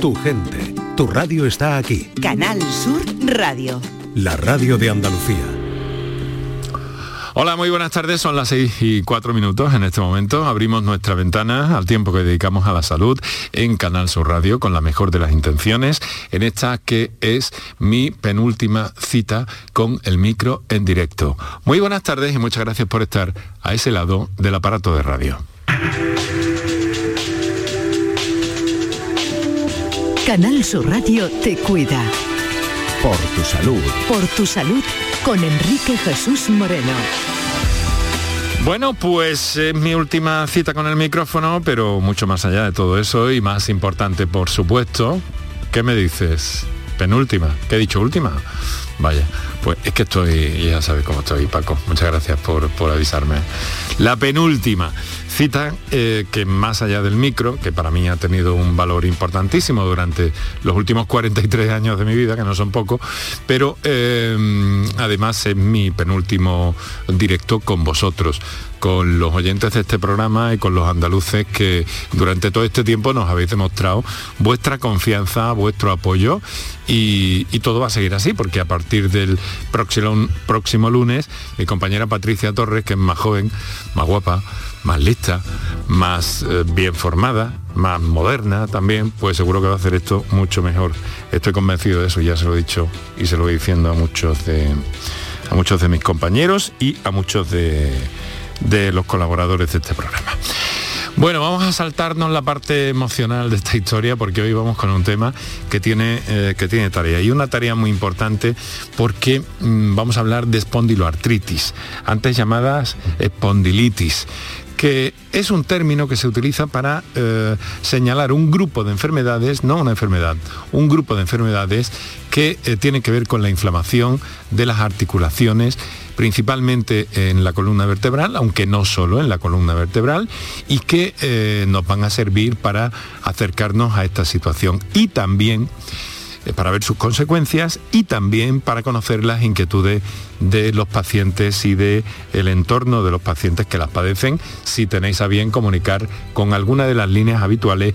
tu gente, tu radio está aquí. Canal Sur Radio. La radio de Andalucía. Hola, muy buenas tardes. Son las 6 y 4 minutos en este momento. Abrimos nuestra ventana al tiempo que dedicamos a la salud en Canal Sur Radio con la mejor de las intenciones en esta que es mi penúltima cita con el micro en directo. Muy buenas tardes y muchas gracias por estar a ese lado del aparato de radio. Canal Sur Radio te cuida. Por tu salud. Por tu salud con Enrique Jesús Moreno. Bueno, pues es mi última cita con el micrófono, pero mucho más allá de todo eso y más importante, por supuesto, ¿qué me dices? Penúltima. ¿Qué he dicho última? Vaya, pues es que estoy, ya sabes cómo estoy, Paco. Muchas gracias por, por avisarme. La penúltima cita eh, que más allá del micro, que para mí ha tenido un valor importantísimo durante los últimos 43 años de mi vida, que no son pocos, pero eh, además es mi penúltimo directo con vosotros con los oyentes de este programa y con los andaluces que durante todo este tiempo nos habéis demostrado vuestra confianza, vuestro apoyo y, todo va a seguir así porque a partir del próximo, próximo lunes mi compañera Patricia Torres, que es más joven, más guapa, más lista, más eh, bien formada, más moderna también, pues seguro que va a hacer esto mucho mejor. Estoy convencido de eso, ya se lo he dicho y se lo voy diciendo a muchos de, a muchos de mis compañeros y a muchos de, de los colaboradores de este programa. Bueno, vamos a saltarnos la parte emocional de esta historia porque hoy vamos con un tema que tiene, eh, que tiene tarea y una tarea muy importante porque mm, vamos a hablar de espondiloartritis, antes llamadas espondilitis que es un término que se utiliza para eh, señalar un grupo de enfermedades, no una enfermedad, un grupo de enfermedades que eh, tiene que ver con la inflamación de las articulaciones, principalmente en la columna vertebral, aunque no solo en la columna vertebral, y que eh, nos van a servir para acercarnos a esta situación. Y también para ver sus consecuencias y también para conocer las inquietudes de los pacientes y de el entorno de los pacientes que las padecen si tenéis a bien comunicar con alguna de las líneas habituales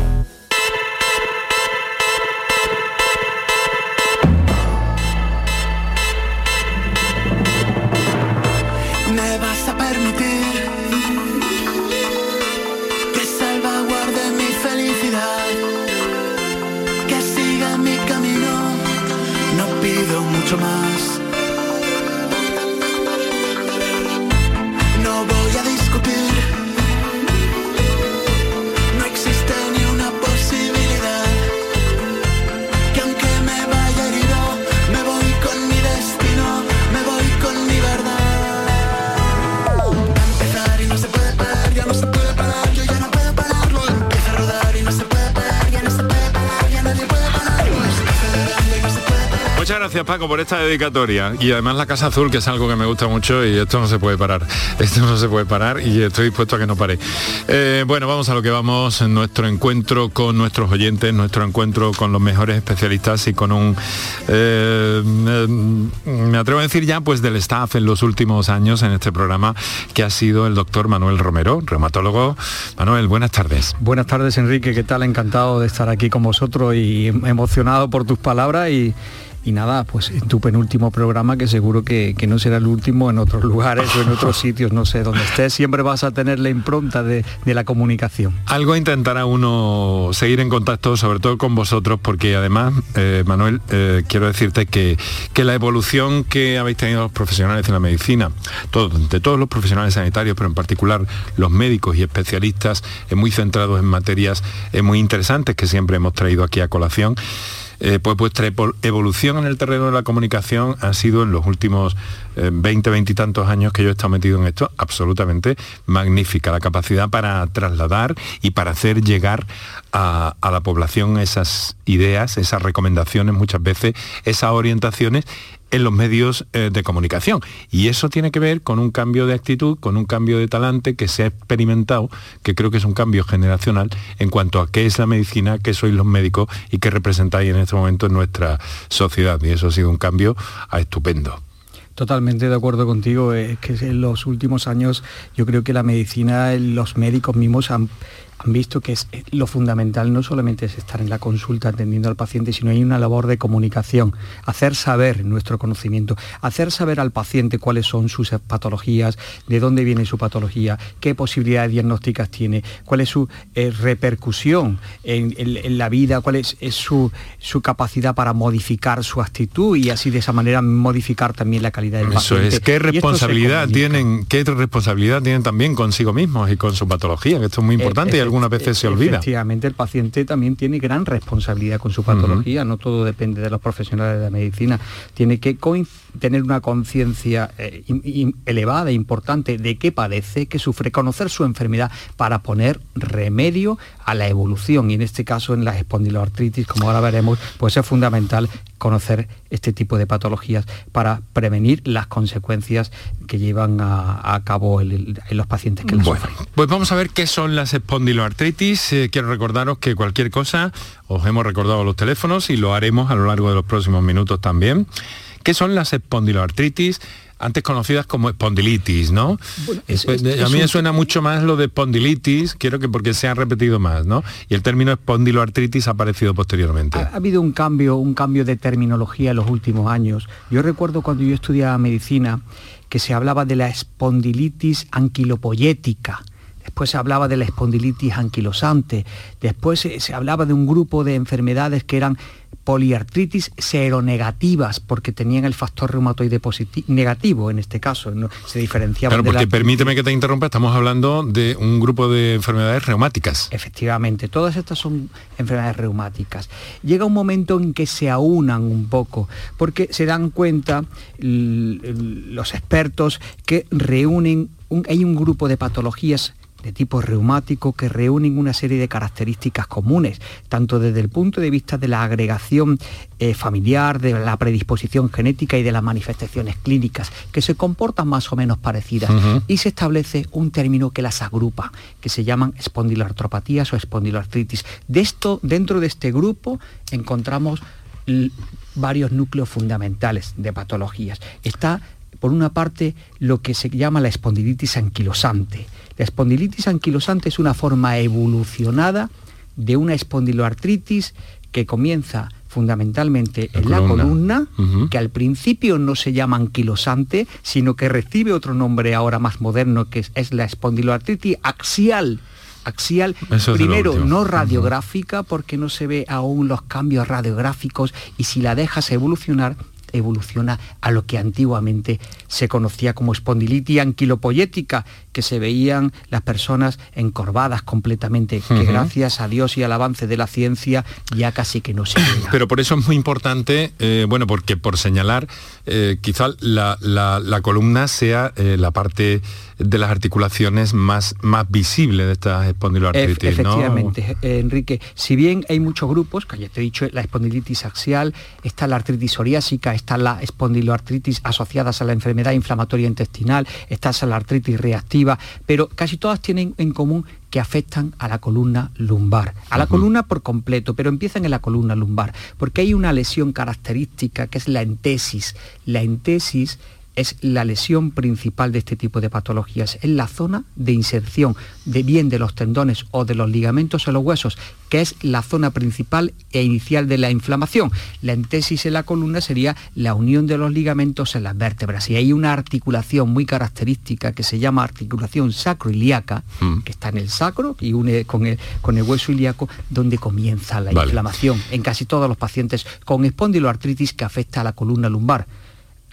Paco por esta dedicatoria y además la Casa Azul que es algo que me gusta mucho y esto no se puede parar, esto no se puede parar y estoy dispuesto a que no pare. Eh, bueno, vamos a lo que vamos, nuestro encuentro con nuestros oyentes, nuestro encuentro con los mejores especialistas y con un, eh, me atrevo a decir ya, pues del staff en los últimos años en este programa que ha sido el doctor Manuel Romero, reumatólogo. Manuel, buenas tardes. Buenas tardes Enrique, ¿qué tal? Encantado de estar aquí con vosotros y emocionado por tus palabras y, y nada, pues en tu penúltimo programa, que seguro que, que no será el último en otros lugares o en otros sitios, no sé, donde estés, siempre vas a tener la impronta de, de la comunicación. Algo intentará uno seguir en contacto, sobre todo con vosotros, porque además, eh, Manuel, eh, quiero decirte que, que la evolución que habéis tenido los profesionales en la medicina, de todos los profesionales sanitarios, pero en particular los médicos y especialistas, eh, muy centrados en materias eh, muy interesantes que siempre hemos traído aquí a colación, eh, pues vuestra evo- evolución en el terreno de la comunicación ha sido en los últimos eh, 20, 20 y tantos años que yo he estado metido en esto absolutamente magnífica. La capacidad para trasladar y para hacer llegar a, a la población esas ideas, esas recomendaciones muchas veces, esas orientaciones en los medios eh, de comunicación. Y eso tiene que ver con un cambio de actitud, con un cambio de talante que se ha experimentado, que creo que es un cambio generacional en cuanto a qué es la medicina, qué sois los médicos y qué representáis en este momento en nuestra sociedad. Y eso ha sido un cambio a estupendo. Totalmente de acuerdo contigo, es que en los últimos años yo creo que la medicina, los médicos mismos han han visto que es, eh, lo fundamental no solamente es estar en la consulta atendiendo al paciente, sino hay una labor de comunicación, hacer saber nuestro conocimiento, hacer saber al paciente cuáles son sus patologías, de dónde viene su patología, qué posibilidades diagnósticas tiene, cuál es su eh, repercusión en, la vida, cuál es, su, su, capacidad para modificar su actitud y así de esa manera modificar también la calidad del Eso paciente. es, qué responsabilidad tienen, qué responsabilidad tienen también consigo mismos y con su patología, que esto es muy eh, importante algunas veces se olvida. Efectivamente, el paciente también tiene gran responsabilidad con su patología, no todo depende de los profesionales de la medicina. Tiene que tener una conciencia eh, elevada, importante de qué padece, qué sufre, conocer su enfermedad para poner remedio a la evolución y en este caso en la espondiloartritis, como ahora veremos, pues es fundamental conocer este tipo de patologías para prevenir las consecuencias que llevan a, cabo en los pacientes que las bueno, sufren. Pues vamos a ver qué son las espondiloartritis. Eh, quiero recordaros que cualquier cosa, os hemos recordado los teléfonos y lo haremos a lo largo de los próximos minutos también. ¿Qué son las espondiloartritis? Antes conocidas como espondilitis, ¿no? a mí me suena mucho más lo de espondilitis, quiero que porque se ha repetido más, ¿no? Y el término espondiloartritis ha aparecido posteriormente. Ha, habido un cambio, un cambio de terminología en los últimos años. Yo recuerdo cuando yo estudiaba medicina que se hablaba de la espondilitis anquilopoyética después se hablaba de la espondilitis anquilosante, después se, hablaba de un grupo de enfermedades que eran poliartritis seronegativas porque tenían el factor reumatoide negativo en este caso, ¿no? se diferenciaban. Claro, porque permíteme que te interrumpa, estamos hablando de un grupo de enfermedades reumáticas. Efectivamente, todas estas son enfermedades reumáticas. Llega un momento en que se aunan un poco, porque se dan cuenta los expertos que reúnen, hay un grupo de patologías de tipo reumático que reúnen una serie de características comunes, tanto desde el punto de vista de la agregación eh, familiar, de la predisposición genética y de las manifestaciones clínicas, que se comportan más o menos parecidas. Y se establece un término que las agrupa, que se llaman espondiloartropatías o espondiloartritis. De esto, dentro de este grupo encontramos varios núcleos fundamentales de patologías. Está por una parte lo que se llama la espondilitis anquilosante. La espondilitis anquilosante es una forma evolucionada de una espondiloartritis que comienza fundamentalmente en la columna, que al principio no se llama anquilosante, sino que recibe otro nombre ahora más moderno, que es, la espondiloartritis axial. Axial, primero no radiográfica porque no se ve aún los cambios radiográficos y si la dejas evolucionar evoluciona a lo que antiguamente se conocía como espondilitis anquilopoyética, que se veían las personas encorvadas completamente, que gracias a Dios y al avance de la ciencia ya casi que no se veía. Pero por eso es muy importante, eh, bueno, porque por señalar, eh, quizá la, columna sea eh, la parte de las articulaciones más, más visible de esta espondiloartritis. efectivamente, Enrique. Si bien hay muchos grupos, que ya te he dicho, la espondilitis axial, está la artritis psoriásica, está la espondiloartritis asociadas a la enfermedad inflamatoria intestinal, está la artritis reactiva, pero casi todas tienen en común que afectan a la columna lumbar, a la columna por completo, pero empiezan en la columna lumbar, porque hay una lesión característica que es la entesis. La entesis es la lesión principal de este tipo de patologías, es la zona de inserción de bien de los tendones o de los ligamentos en los huesos, que es la zona principal e inicial de la inflamación. La entesis en la columna sería la unión de los ligamentos en las vértebras y hay una articulación muy característica que se llama articulación sacroiliaca, mm. que está en el sacro y une con el, con el hueso ilíaco, donde comienza la inflamación en casi todos los pacientes con espondiloartritis que afecta a la columna lumbar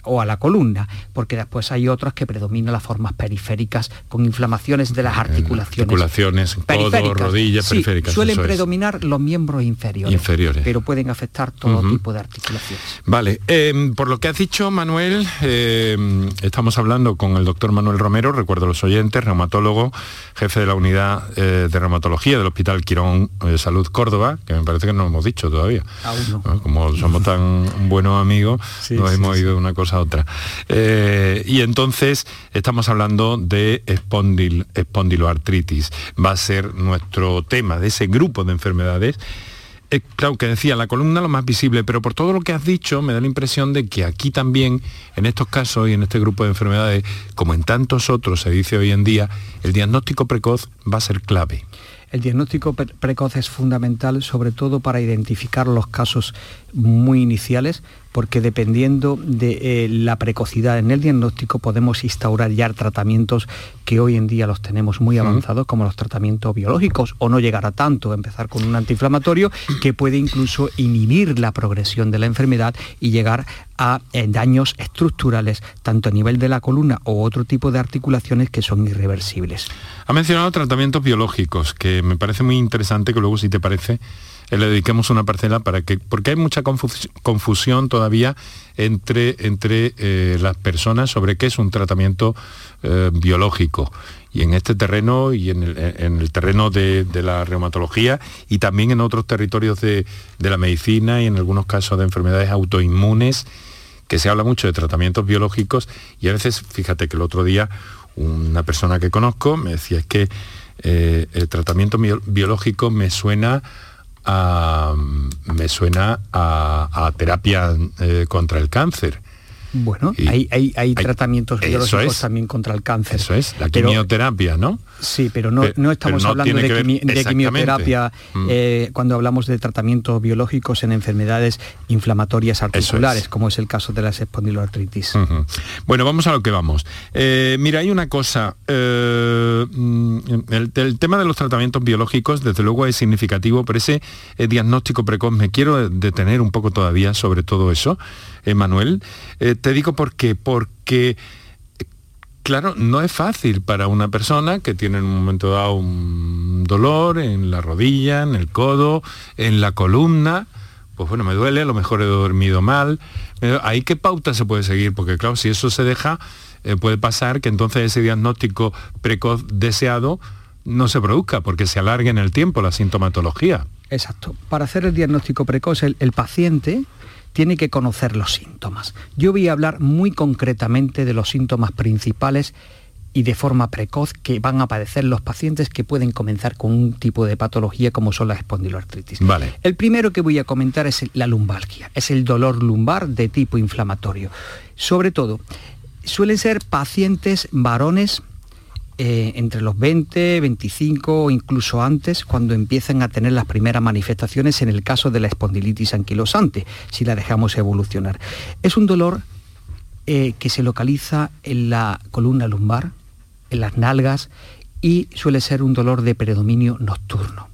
o a la columna, porque después hay otras que predominan las formas periféricas con inflamaciones de las articulaciones. Articulaciones, codo, rodillas, Sí, periféricas. Suelen eso es. predominar los miembros inferiores, Inferiores. pero pueden afectar todo tipo de articulaciones. Vale, eh, por lo que has dicho, Manuel, eh, estamos hablando con el doctor Manuel Romero, recuerdo a los oyentes, reumatólogo, jefe de la unidad eh, de reumatología del Hospital Quirón eh, Salud Córdoba, que me parece que no lo hemos dicho todavía. Aún no. ¿no? Como somos tan buenos amigos, Sí, nos sí, hemos sí. ido de una cosa a otra. Eh, y entonces estamos hablando de espondil- espondiloartritis. Va a ser nuestro tema de ese grupo de enfermedades. Eh, claro que decía, la columna lo más visible, pero por todo lo que has dicho me da la impresión de que aquí también, en estos casos y en este grupo de enfermedades, como en tantos otros se dice hoy en día, el diagnóstico precoz va a ser clave. El diagnóstico pre- precoz es fundamental, sobre todo para identificar los casos muy iniciales, porque dependiendo de eh, la precocidad en el diagnóstico podemos instaurar ya tratamientos que hoy en día los tenemos muy avanzados, como los tratamientos biológicos, o no llegar a tanto, empezar con un antiinflamatorio que puede incluso inhibir la progresión de la enfermedad y llegar a eh, daños estructurales, tanto a nivel de la columna o otro tipo de articulaciones que son irreversibles. Ha mencionado tratamientos biológicos, que me parece muy interesante que luego, si te parece, le dediquemos una parcela para que, porque hay mucha confus- confusión todavía entre, entre eh, las personas sobre qué es un tratamiento eh, biológico. Y en este terreno y en el, en el terreno de, de la reumatología y también en otros territorios de, de la medicina y en algunos casos de enfermedades autoinmunes, que se habla mucho de tratamientos biológicos y a veces, fíjate que el otro día una persona que conozco me decía es que eh, el tratamiento bio- biológico me suena a, me suena a, a terapia eh, contra el cáncer. Bueno, Y hay, hay, hay hay- tratamientos biológicos es. también contra el cáncer. Eso es, la Pero- quimioterapia, ¿no? Sí, pero no, no estamos no hablando de, quimi- quimioterapia Mm. eh, cuando hablamos de tratamientos biológicos en enfermedades inflamatorias articulares, es. como es el caso de las espondiloartritis. Bueno, vamos a lo que vamos. Eh, mira, hay una cosa. eh, mm, el, el tema de los tratamientos biológicos, desde luego, es significativo, pero ese diagnóstico precoz, me quiero detener un poco todavía sobre todo eso, Manuel. Eh, te digo por qué. Porque Claro, no es fácil para una persona que tiene en un momento dado un dolor en la rodilla, en el codo, en la columna. Pues bueno, me duele, a lo mejor he dormido mal. Eh, ¿Ahí qué pauta se puede seguir? Porque claro, si eso se deja, eh, puede pasar que entonces ese diagnóstico precoz deseado no se produzca porque se alargue en el tiempo la sintomatología. Exacto. Para hacer el diagnóstico precoz, el paciente tiene que conocer los síntomas. Yo voy a hablar muy concretamente de los síntomas principales y de forma precoz que van a padecer los pacientes que pueden comenzar con un tipo de patología como son las espondiloartritis. Vale. El primero que voy a comentar es la lumbalgia, es el dolor lumbar de tipo inflamatorio. Sobre todo, suelen ser pacientes varones eh, entre los 20, 25 o incluso antes, cuando empiezan a tener las primeras manifestaciones en el caso de la espondilitis anquilosante, si la dejamos evolucionar. Es un dolor eh, que se localiza en la columna lumbar, en las nalgas y suele ser un dolor de predominio nocturno.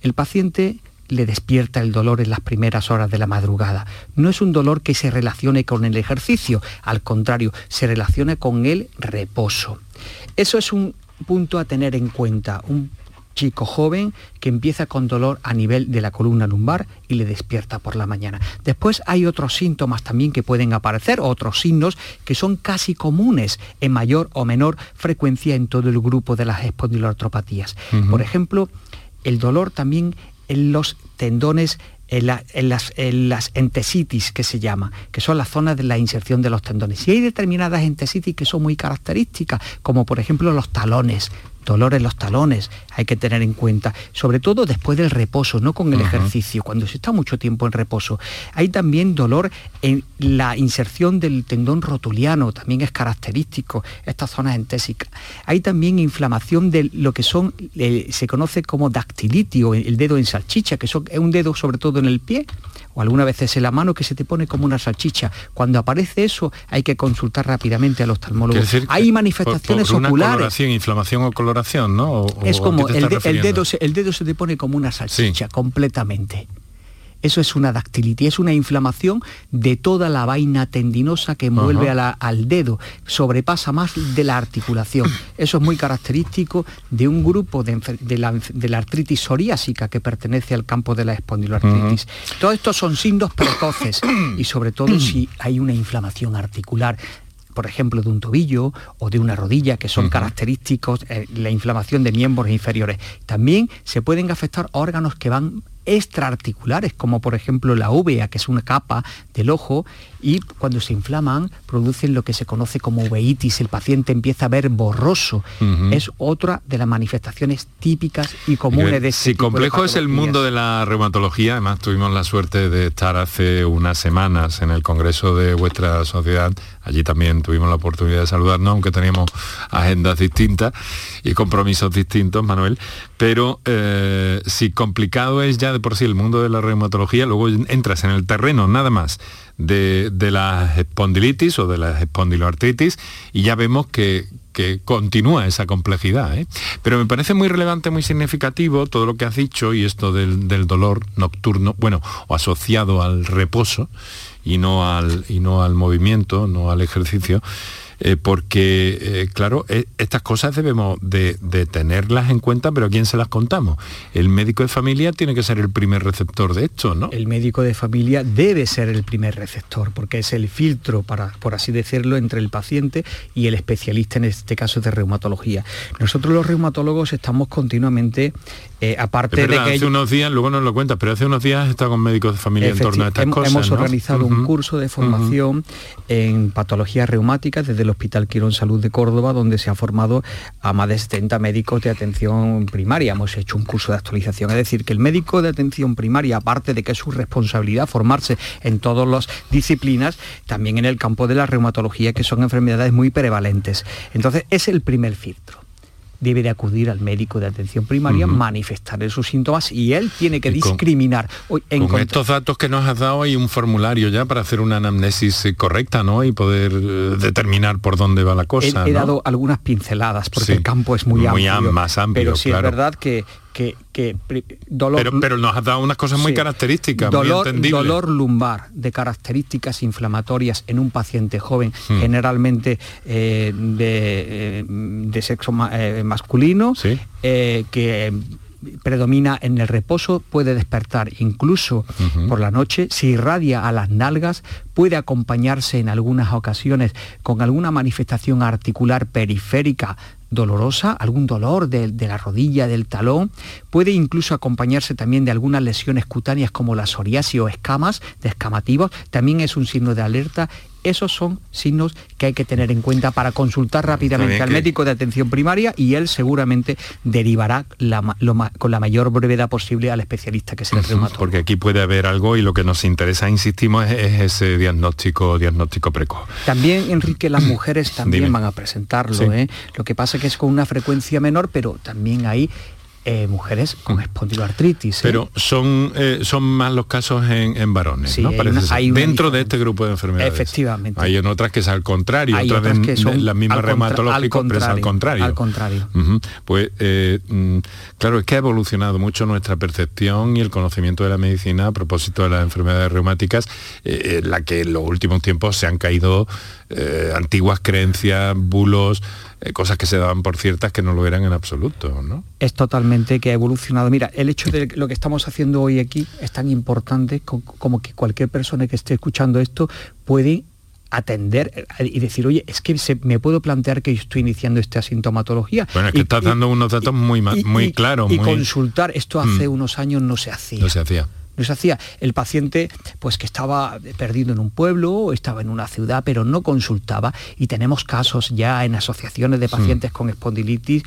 El paciente le despierta el dolor en las primeras horas de la madrugada. No es un dolor que se relacione con el ejercicio, al contrario, se relaciona con el reposo. Eso es un punto a tener en cuenta. Un chico joven que empieza con dolor a nivel de la columna lumbar y le despierta por la mañana. Después hay otros síntomas también que pueden aparecer, otros signos que son casi comunes en mayor o menor frecuencia en todo el grupo de las espondiloartropatías. Ujú. Por ejemplo, el dolor también en los tendones en, en las, en las entesitis que se llama, que son las zonas de la inserción de los tendones. Y hay determinadas entesitis que son muy características, como por ejemplo los talones, dolor en los talones, hay que tener en cuenta, sobre todo después del reposo, no con el ejercicio, cuando se está mucho tiempo en reposo. Hay también dolor en la inserción del tendón rotuliano, también es característico, estas zonas entésicas. Hay también inflamación de lo que son, eh, se conoce como dactilitis o el dedo en salchicha, que son- es un dedo sobre todo en el pie, o algunas veces en la mano que se te pone como una salchicha. Cuando aparece eso hay que consultar rápidamente al oftalmólogo. Decir Hay por- manifestaciones por una oculares. inflamación o coloración, ¿no? O- Es como el, de- dedo, se- el dedo se te pone como una salchicha completamente. Eso es una dactilitis, es una inflamación de toda la vaina tendinosa que envuelve a la- al dedo, sobrepasa más de la articulación. Eso es muy característico de un grupo de, la, de la artritis psoriásica que pertenece al campo de la espondiloartritis. Todos estos son signos precoces y sobre todo si hay una inflamación articular por ejemplo, de un tobillo o de una rodilla, que son característicos, eh, la inflamación de miembros inferiores. También se pueden afectar órganos que van extraarticulares, como por ejemplo la uvea, que es una capa del ojo, y cuando se inflaman producen lo que se conoce como uveitis, el paciente empieza a ver borroso. Es otra de las manifestaciones típicas y comunes de este si tipo de complejo es el mundo de la reumatología, además tuvimos la suerte de estar hace unas semanas en el Congreso de vuestra sociedad, allí también tuvimos la oportunidad de saludarnos, aunque teníamos agendas distintas y compromisos distintos, Manuel, pero eh, si complicado es ya de por sí el mundo de la reumatología, luego entras en el terreno nada más de, de la espondilitis o de la espondiloartritis y ya vemos que, que continúa esa complejidad. ¿eh? Pero me parece muy relevante, muy significativo todo lo que has dicho y esto del, del dolor nocturno, bueno, o asociado al reposo y no al, y no al movimiento, no al ejercicio. Eh, porque, eh, claro, eh, estas cosas debemos de, de tenerlas en cuenta, pero ¿a quién se las contamos? El médico de familia tiene que ser el primer receptor de esto, ¿no? El médico de familia debe ser el primer receptor, porque es el filtro, para, por así decirlo, entre el paciente y el especialista, en este caso de reumatología. Nosotros los reumatólogos estamos continuamente, aparte Es verdad, de que... hace unos días, luego nos lo cuentas, pero hace unos días he estado con médicos de familia en torno a estas Efecti- hem- cosas. Hemos ¿no? organizado un curso de formación en patologías reumáticas desde el Hospital Quirón Salud de Córdoba, donde se ha formado a más de 70 médicos de atención primaria. Hemos hecho un curso de actualización. Es decir, que el médico de atención primaria, aparte de que es su responsabilidad formarse en todas las disciplinas, también en el campo de la reumatología, que son enfermedades muy prevalentes. Entonces, es el primer filtro debe de acudir al médico de atención primaria, Ujú. manifestar sus síntomas y él tiene que con- discriminar. Hoy, Con estos datos que nos has dado hay un formulario ya para hacer una anamnesis eh, correcta, ¿no? Y poder eh, determinar por dónde va la cosa. he, he ¿no? dado algunas pinceladas porque Sí. el campo es muy, Muy amplio, am- más amplio, pero sí claro. es verdad que, que, dolor Pero, pero nos has dado unas cosas muy Sí. características, dolor, muy entendibles. dolor lumbar de características inflamatorias en un paciente joven, Hmm. generalmente eh, de, eh, de sexo ma- eh, masculino, Sí. eh, que predomina en el reposo, puede despertar incluso por la noche, se irradia a las nalgas, puede acompañarse en algunas ocasiones con alguna manifestación articular periférica dolorosa, algún dolor de, de la rodilla, del talón, puede incluso acompañarse también de algunas lesiones cutáneas como la psoriasis o escamas, descamativos, también es un signo de alerta. Esos son signos que hay que tener en cuenta para consultar rápidamente al que- médico de atención primaria y él seguramente derivará la lo con la mayor brevedad posible al especialista que es el reumatólogo. Porque aquí puede haber algo y lo que nos interesa, insistimos, es, es ese diagnóstico, diagnóstico precoz. También, Enrique, las mujeres también Dime. van a presentarlo. Sí. ¿eh? Lo que pasa es que es con una frecuencia menor, pero también hay eh, mujeres con espondiloartritis. ¿eh? Pero son, eh, son más los casos en, en varones, Sí, ¿no? hay una- Dentro de este grupo de enfermedades. Efectivamente. Hay en otras que es al contrario, Hay otras, que son de la misma al contra- reumatológico, al pero es al contrario. al contrario. Pues eh, mm, claro, es que ha evolucionado mucho nuestra percepción y el conocimiento de la medicina a propósito de las enfermedades reumáticas, en la que en los últimos tiempos se han caído antiguas creencias, bulos, eh, cosas que se daban por ciertas que no lo eran en absoluto, ¿no? es totalmente que ha evolucionado. Mira, el hecho de lo que estamos haciendo hoy aquí es tan importante co- como que cualquier persona que esté escuchando esto puede atender eh, y decir, oye, es que se- me puedo plantear que yo estoy iniciando esta sintomatología. Bueno, es que Y- estás y- dando unos datos muy, y- muy claros, Y muy... consultar, esto hace Mm. unos años no se hacía. No se hacía. Se hacía. El paciente, pues que estaba perdido en un pueblo o estaba en una ciudad, pero no consultaba. Y tenemos casos ya en asociaciones de pacientes con espondilitis,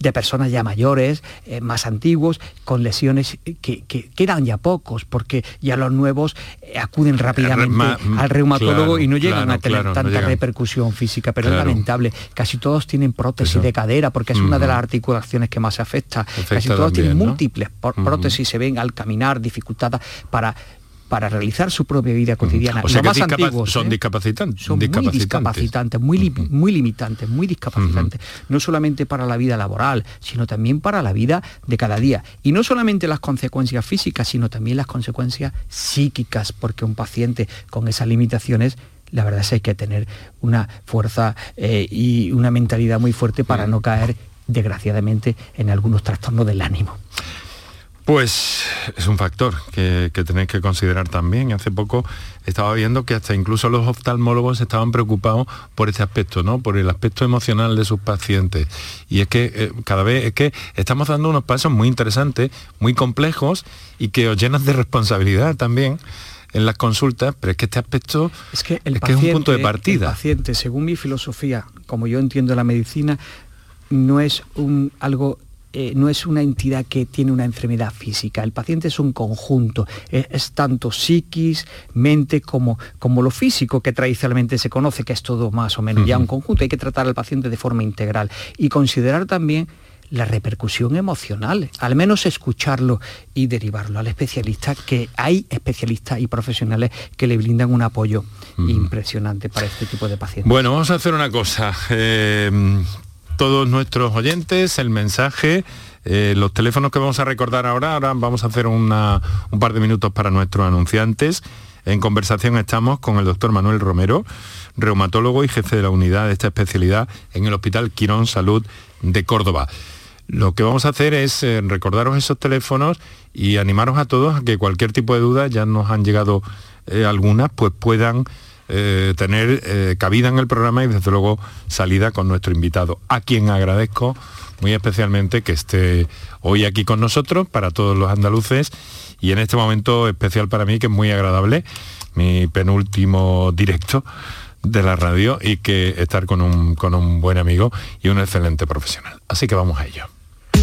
de personas ya mayores, eh, más antiguos, con lesiones que, que quedan ya pocos, porque ya los nuevos eh, acuden rápidamente ma- al reumatólogo claro, y no llegan claro, a tener claro, tanta repercusión física, pero es lamentable. Casi todos tienen prótesis Eso. de cadera, porque es una de las articulaciones que más se afecta. Casi todos tienen múltiples prótesis, se ven al caminar dificultada para para realizar su propia vida cotidiana. O sea Los que más discapa- antiguos, son ¿eh? discapacitantes. son muy discapacitantes, muy, li- muy limitantes, muy discapacitantes, no solamente para la vida laboral, sino también para la vida de cada día. Y no solamente las consecuencias físicas, sino también las consecuencias psíquicas, porque un paciente con esas limitaciones la verdad es que hay que tener una fuerza eh, y una mentalidad muy fuerte para no caer, desgraciadamente, en algunos trastornos del ánimo. Pues es un factor que, que tenéis que considerar también. Hace poco estaba viendo que hasta incluso los oftalmólogos estaban preocupados por este aspecto, ¿no? Por el aspecto emocional de sus pacientes. Y es que eh, cada vez es que estamos dando unos pasos muy interesantes, muy complejos y que os llenan de responsabilidad también en las consultas, pero es que este aspecto Es que el es, que es un punto de paciente- partida. El paciente, según mi filosofía, como yo entiendo la medicina, no es un algo eh, no es una entidad que tiene una enfermedad física. El paciente es un conjunto. Es, es tanto psiquis, mente, como, como lo físico que tradicionalmente se conoce, que es todo más o menos ya un conjunto. Hay que tratar al paciente de forma integral y considerar también la repercusión emocional, al menos escucharlo y derivarlo al especialista, que hay especialistas y profesionales que le brindan un apoyo impresionante para este tipo de pacientes. Bueno, vamos a hacer una cosa. Eh, todos nuestros oyentes, el mensaje, eh, los teléfonos que vamos a recordar ahora, ahora vamos a hacer un par de minutos para nuestros anunciantes. En conversación estamos con el doctor Manuel Romero, reumatólogo y jefe de la unidad de esta especialidad en el Hospital Quirón Salud de Córdoba. Lo que vamos a hacer es eh, recordaros esos teléfonos y animaros a todos a que cualquier tipo de duda, ya nos han llegado eh, algunas, pues puedan eh, tener eh, cabida en el programa y desde luego salida con nuestro invitado, a quien agradezco muy especialmente que esté hoy aquí con nosotros para todos los andaluces y en este momento especial para mí que es muy agradable, mi penúltimo directo de la radio y que estar con un, con un buen amigo y un excelente profesional. Así que vamos a ello.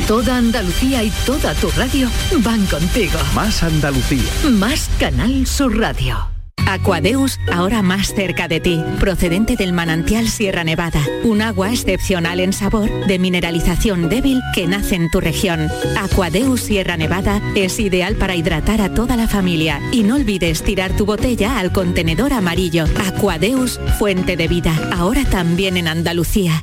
Toda Andalucía y toda tu radio van contigo. Más Andalucía. Más Canal Sur Radio. Aquadeus, ahora más cerca de ti, procedente del manantial Sierra Nevada, un agua excepcional en sabor, de mineralización débil que nace en tu región. Aquadeus Sierra Nevada es ideal para hidratar a toda la familia y no olvides tirar tu botella al contenedor amarillo. Aquadeus, fuente de vida, ahora también en Andalucía.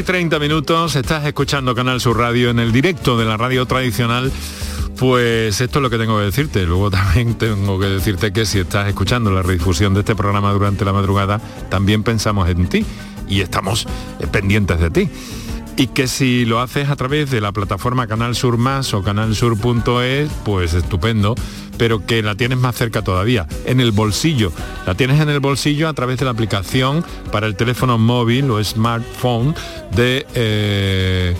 Y 30 minutos, estás escuchando Canal Sur Radio en el directo de la radio tradicional. Pues esto es lo que tengo que decirte. Luego también tengo que decirte que si estás escuchando la redifusión de este programa durante la madrugada, también pensamos en ti y estamos eh, pendientes de ti. Y que si lo haces a través de la plataforma Canal Sur Más o canalsur.es, pues estupendo, pero que la tienes más cerca todavía, en el bolsillo. La tienes en el bolsillo a través de la aplicación para el teléfono móvil o smartphone de... eh,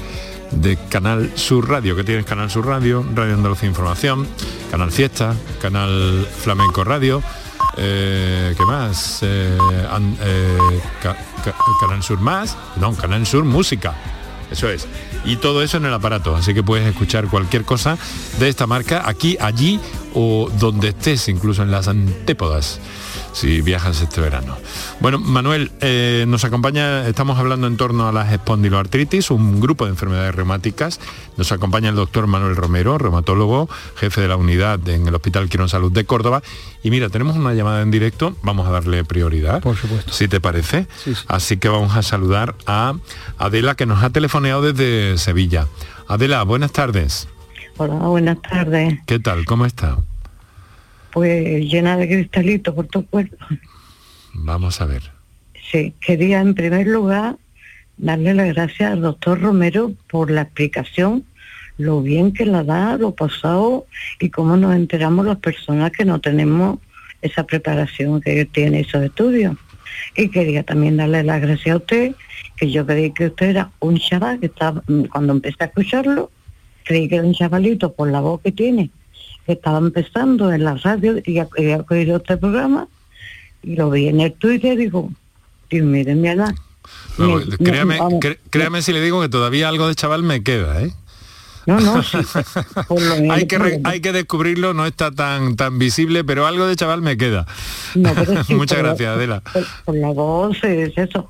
de Canal Sur Radio, que tienes Canal Sur Radio, Radio Andalucía Información, Canal Fiesta, Canal Flamenco Radio, eh, ¿qué más? Eh, eh, ca- ca- Canal Sur Más, no, Canal Sur Música, eso es. Y todo eso en el aparato, así que puedes escuchar cualquier cosa de esta marca aquí, allí o donde estés, incluso en las antépodas si viajas este verano. Bueno, Manuel, eh, nos acompaña, estamos hablando en torno a las espondiloartritis, un grupo de enfermedades reumáticas. Nos acompaña el doctor Manuel Romero, reumatólogo, jefe de la unidad en el Hospital Quirón Salud de Córdoba. Y mira, tenemos una llamada en directo, vamos a darle prioridad. Por supuesto. Si te parece. Sí, sí. Así que vamos a saludar a Adela, que nos ha telefoneado desde Sevilla. Adela, buenas tardes. Hola, buenas tardes. ¿Qué tal? ¿Cómo está? Pues llena de cristalitos por tu cuerpo. Vamos a ver. Sí, quería en primer lugar darle las gracias al doctor Romero por la explicación, lo bien que la da, lo pasado y cómo nos enteramos las personas que no tenemos esa preparación que tiene esos estudios. Y quería también darle las gracias a usted, que yo creí que usted era un chaval, que estaba, cuando empecé a escucharlo, creí que era un chavalito por la voz que tiene, que estaba empezando en la radio y había oído este programa y lo vi en el Twitter y digo, Dios de mi edad. No, Me- créame, no, si le digo que todavía algo de chaval me queda, ¿eh? No, no, sí, menos, hay, que re- hay que descubrirlo, no está tan, tan visible, pero algo de chaval me queda. no, pero sí, Muchas por gracias, Adela. Por, por la voz, es eso,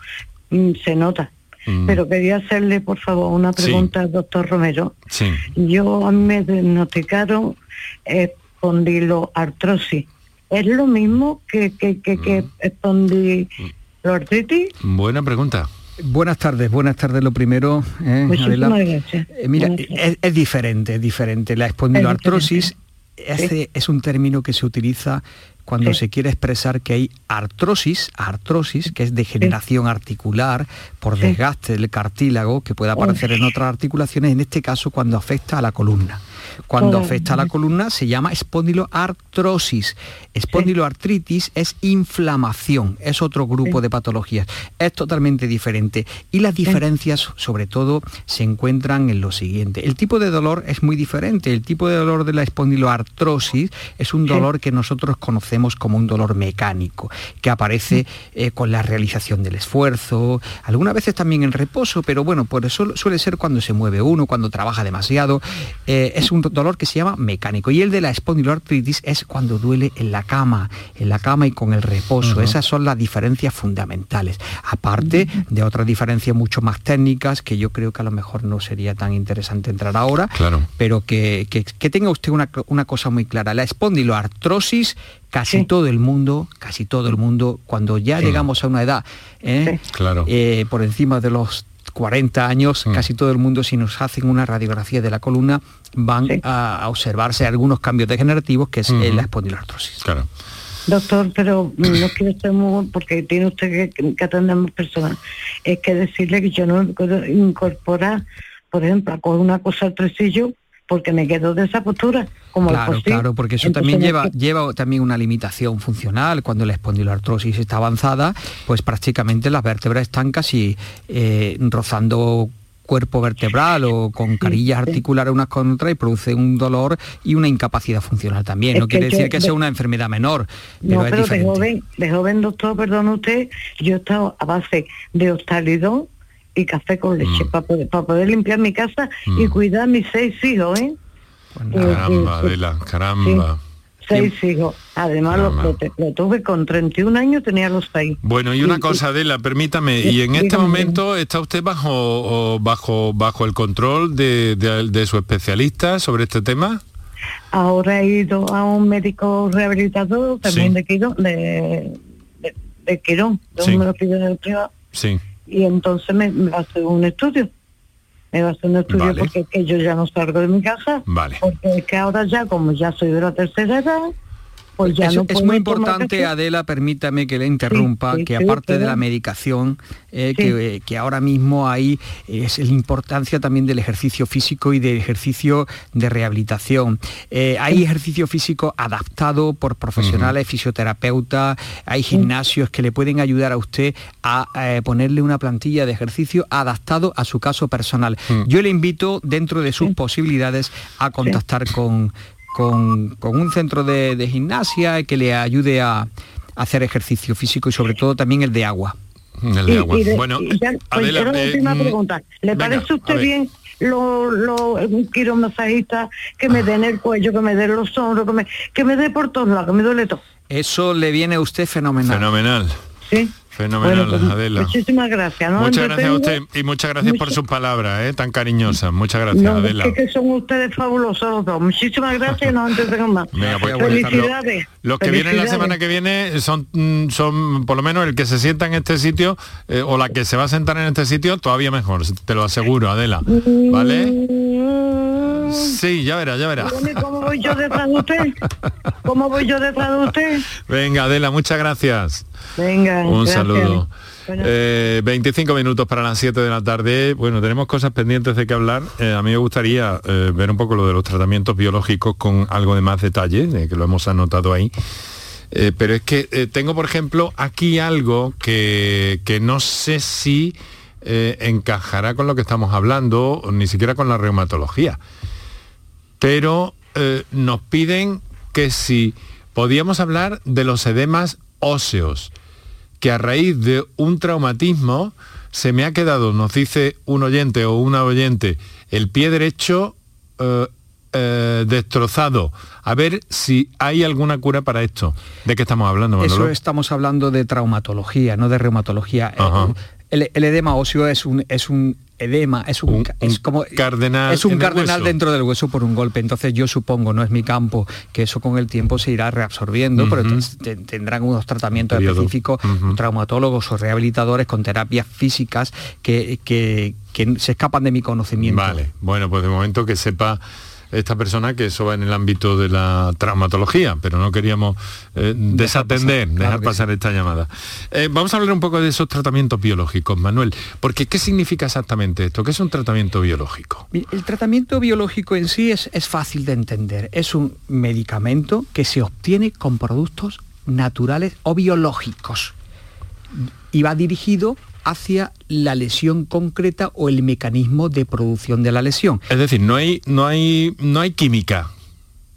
mm, se nota. Mm. Pero quería hacerle, por favor, una Sí. pregunta al doctor Romero. Sí. Yo a mí me diagnosticaron espondiloartrosis. ¿Es lo mismo que, que, que, que Mm. espondiloartritis? Buena pregunta. Buenas tardes, buenas tardes lo primero, ¿eh. Eh, mira, es, es diferente, es diferente. La espondiloartrosis es, Sí. es un término que se utiliza cuando Sí. se quiere expresar que hay artrosis, artrosis, que es degeneración articular por desgaste del cartílago, que puede aparecer en otras articulaciones, en este caso cuando afecta a la columna. Cuando Oh, afecta a la columna se llama espondiloartrosis. Espondiloartritis es inflamación, es otro grupo Sí. de patologías. Es totalmente diferente. Y las diferencias, sobre todo, se encuentran en lo siguiente. El tipo de dolor es muy diferente. El tipo de dolor de la espondiloartrosis es un dolor que nosotros conocemos como un dolor mecánico, que aparece eh, con la realización del esfuerzo, algunas veces también en reposo, pero bueno, por eso suele ser cuando se mueve uno, cuando trabaja demasiado. Eh, es un dolor que se llama mecánico. Y el de la espondiloartritis es cuando duele en la cama, en la cama y con el reposo. Esas son las diferencias fundamentales. Aparte de otras diferencias mucho más técnicas que yo creo que a lo mejor no sería tan interesante entrar ahora, Claro. pero que, que- que tenga usted una, una cosa muy clara. La espondiloartrosis, casi Sí. todo el mundo, casi todo el mundo, cuando ya llegamos a una edad ¿eh? Claro. eh, por encima de los 40 años, Mm. casi todo el mundo, si nos hacen una radiografía de la columna, van Sí. a, observarse algunos cambios degenerativos, que es eh, Ujú. la espondiloartrosis. Claro. Doctor, pero no quiero ser muy, porque tiene usted que, que atender más personas. Es que decirle que yo no me puedo incorporar, por ejemplo, a coger una cosa al tresillo porque me quedo de esa postura, como Claro, claro, porque eso Entonces también lleva, lleva también una limitación funcional. Cuando la espondiloartrosis está avanzada, pues prácticamente las vértebras están casi eh, rozando cuerpo vertebral o con carillas sí. articulares unas con otras y produce un dolor y una incapacidad funcional también. Es no quiere yo decir que de- sea una enfermedad menor, pero No, es pero de joven, de joven, doctor, perdón usted, yo he estado a base de hostalidón y café con leche Mm. para, poder, para poder limpiar mi casa y Mm. cuidar a mis seis hijos, ¿eh? Pues nada. Eh, Caramba. Adela, caramba. Seis hijos. Además, lo, tuve con 31 años, tenía los seis. Bueno, y una Y- cosa, Adela, permítame, Sí, y en este momento está usted bajo o bajo bajo el control de, de- de su especialista sobre este tema. Ahora he ido a un médico rehabilitador, también Sí. de Quirón, de, de, de Quirón, de Sí. un hospital privado, Sí. y entonces me, me va a hacer un estudio. Me va a hacer un estudio Vale. porque es que yo ya no salgo de mi casa. Vale. Porque es que ahora ya, como ya soy de la tercera edad, pues ya es, no es puedo muy importante. Adela, permítame que le interrumpa, Sí, sí, que sí, aparte de la medicación, eh, Sí. que, eh, que ahora mismo hay, es la importancia también del ejercicio físico y del ejercicio de rehabilitación. Eh, hay ejercicio físico adaptado por profesionales, fisioterapeutas, hay gimnasios que le pueden ayudar a usted a eh, ponerle una plantilla de ejercicio adaptado a su caso personal. Yo le invito, dentro de sus posibilidades, a contactar con con, con un centro de, de gimnasia que le ayude a, a hacer ejercicio físico y sobre todo también el de agua. El Y- de agua. y de- bueno, ya, pues, Adela, era la eh, última mm, pregunta. ¿Le venga, parece usted bien lo, lo, un quiromasajista que me den el cuello, que me den los hombros, que me, que me dé por todos lados, que me duele todo? Eso le viene a usted fenomenal. Fenomenal. Sí. Fenomenal, Bueno, pues, Adela. Muchísimas gracias. ¿no? Muchas gracias a usted y muchas gracias por sus palabras, eh, tan cariñosas. Muchas gracias, No, Adela. es que son ustedes fabulosos los dos. Muchísimas gracias y no entretengo más. Venga, pues, Felicidades. Los que vienen la semana que viene son, mm, son por lo menos el que se sienta en este sitio eh, o la que se va a sentar en este sitio, todavía mejor, te lo aseguro, Adela. ¿Vale? Sí, ya verá, ya verá. ¿Cómo voy yo detrás de usted? ¿Cómo voy yo detrás de usted? Venga, Adela, muchas gracias. Venga, Un gracias. saludo. Bueno. Eh, 25 minutos para las 7 de la tarde. Bueno, tenemos cosas pendientes de que hablar. Eh, a mí me gustaría eh, ver un poco lo de los tratamientos biológicos con algo de más detalle, que lo hemos anotado ahí. Pero es que tengo, por ejemplo, aquí algo que, que no sé si encajará con lo que estamos hablando, ni siquiera con la reumatología. Pero eh, nos piden que si podíamos hablar de los edemas óseos, que a raíz de un traumatismo se me ha quedado, nos dice un oyente o una oyente, el pie derecho eh, eh, destrozado. A ver si hay alguna cura para esto. ¿De qué estamos hablando, Eso estamos hablando de traumatología, no de reumatología. El, el edema óseo es un, es un edema, es un, es como cardenal es un cardenal dentro del hueso por un golpe. Entonces yo supongo, no es mi campo, que eso con el tiempo se irá reabsorbiendo, pero te- tendrán unos tratamientos Periodo. específicos, traumatólogos o rehabilitadores con terapias físicas que, que- que se escapan de mi conocimiento. Vale, bueno, pues de momento que sepa esta persona que eso va en el ámbito de la traumatología, pero no queríamos eh, desatender, pasar, claro dejar pasar esta llamada. Eh, vamos a hablar un poco de esos tratamientos biológicos, Manuel, porque ¿qué significa exactamente esto? ¿Qué es un tratamiento biológico? El tratamiento biológico en sí es, es fácil de entender. Es un medicamento que se obtiene con productos naturales o biológicos y va dirigido hacia la lesión concreta o el mecanismo de producción de la lesión. Es decir, no hay, no hay, no hay química.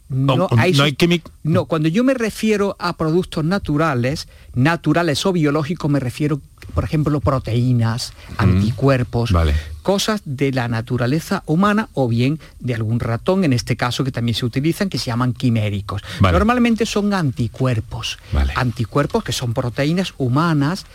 No, O- hay, no hay química. no, cuando yo me refiero a productos naturales, naturales o biológicos, me refiero, por ejemplo, proteínas, anticuerpos, Vale. Cosas de la naturaleza humana o bien de algún ratón, en este caso que también se utilizan, que se llaman quiméricos. Vale. Normalmente son anticuerpos, Vale. anticuerpos que son proteínas humanas,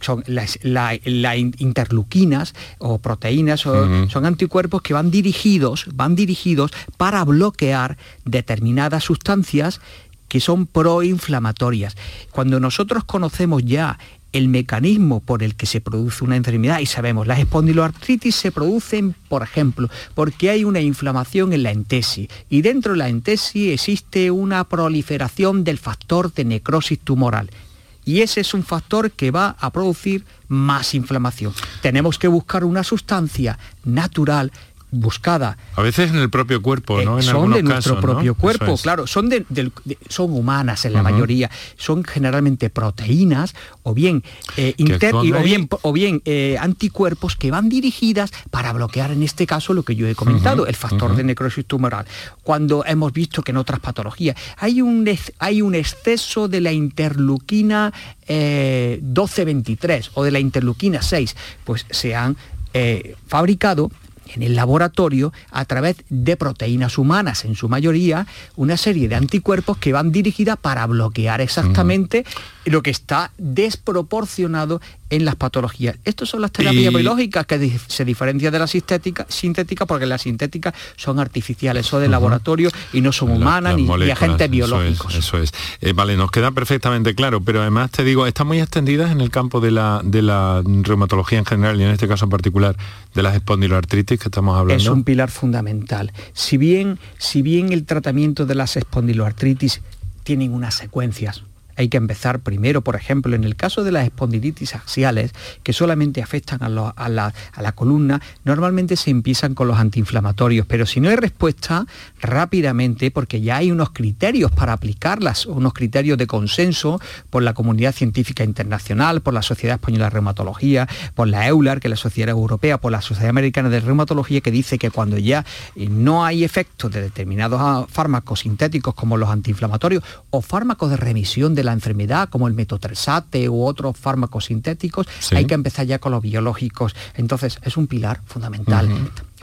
son las la- la in- interleuquinas o proteínas, o- son anticuerpos que van dirigidos, van dirigidos para bloquear determinadas sustancias que son proinflamatorias. Cuando nosotros conocemos ya el mecanismo por el que se produce una enfermedad y sabemos, las espondiloartritis se producen, por ejemplo, porque hay una inflamación en la entesis y dentro de la entesis existe una proliferación del factor de necrosis tumoral. Y ese es un factor que va a producir más inflamación. Tenemos que buscar una sustancia natural buscada A veces en el propio cuerpo, eh, ¿no? En son de nuestro propio cuerpo, es. claro, son, de- son humanas en la mayoría, son generalmente proteínas o bien, eh, inter- o bien, o bien eh, anticuerpos que van dirigidas para bloquear en este caso lo que yo he comentado, el factor de necrosis tumoral. Cuando hemos visto que en otras patologías hay un, hay un exceso de la interleuquina eh, 12-23 o de la interleuquina 6, pues se han eh, fabricado en el laboratorio a través de proteínas humanas, en su mayoría, una serie de anticuerpos que van dirigidas para bloquear exactamente lo que está desproporcionado en las patologías. Estas son las terapias Y- biológicas que di- se diferencian de la sintética, sintética porque las sintéticas son artificiales, son de laboratorio y no son humanas ni, agentes eso biológicos. es, Eso es. Eh, vale, nos queda perfectamente claro, pero además te digo, están muy extendidas en el campo de la, de la reumatología en general y en este caso en particular de las espondiloartritis que estamos hablando. Es un pilar fundamental. Si bien, si bien el tratamiento de las espondiloartritis tienen unas secuencias, hay que empezar primero, por ejemplo, en el caso de las espondilitis axiales, que solamente afectan a, a la, a la columna, normalmente se empiezan con los antiinflamatorios, pero si no hay respuesta, rápidamente, porque ya hay unos criterios para aplicarlas, unos criterios de consenso por la comunidad científica internacional, por la Sociedad Española de Reumatología, por la EULAR, que es la Sociedad Europea, por la Sociedad Americana de Reumatología, que dice que cuando ya no hay efectos de determinados fármacos sintéticos como los antiinflamatorios o fármacos de remisión de la enfermedad como el metotresate u otros fármacos sintéticos, Sí. hay que empezar ya con los biológicos. Entonces, es un pilar fundamental.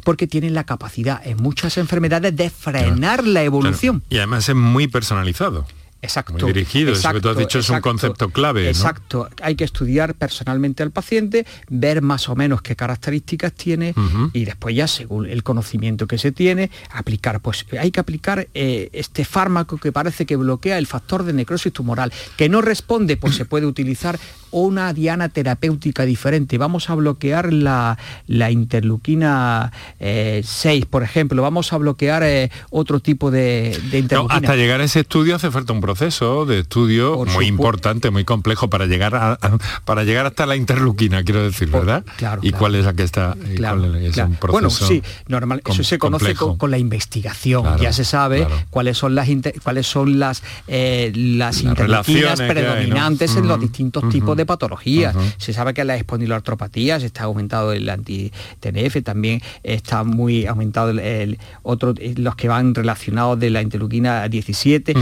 Porque tienen la capacidad en muchas enfermedades de frenar la evolución. Y además es muy personalizado. Exacto. Muy dirigido, eso que tú has dicho es un exacto, concepto clave, ¿no? Exacto. Hay que estudiar personalmente al paciente, ver más o menos qué características tiene y después ya según el conocimiento que se tiene, aplicar. Pues hay que aplicar eh, este fármaco que parece que bloquea el factor de necrosis tumoral, que no responde, pues se puede utilizar una diana terapéutica diferente. Vamos a bloquear la, la interleuquina eh, 6, por ejemplo. Vamos a bloquear eh, otro tipo de, de No, hasta llegar a ese estudio hace falta un proceso de estudio Por muy importante, muy complejo para llegar a, a- para llegar hasta la interleuquina, quiero decir, ¿verdad? claro, ¿Y claro. cuál es la que está? Claro, es un proceso bueno, sí, normal, eso se conoce con, con la investigación. Ya se sabe cuáles son las inter- cuáles son las eh, las, Las predominantes en los distintos tipos de patologías. Se sabe que la espondiloartropatías está aumentado el anti-TNF, también está muy aumentado el, el otro eh, los que van relacionados de la interleuquina 17.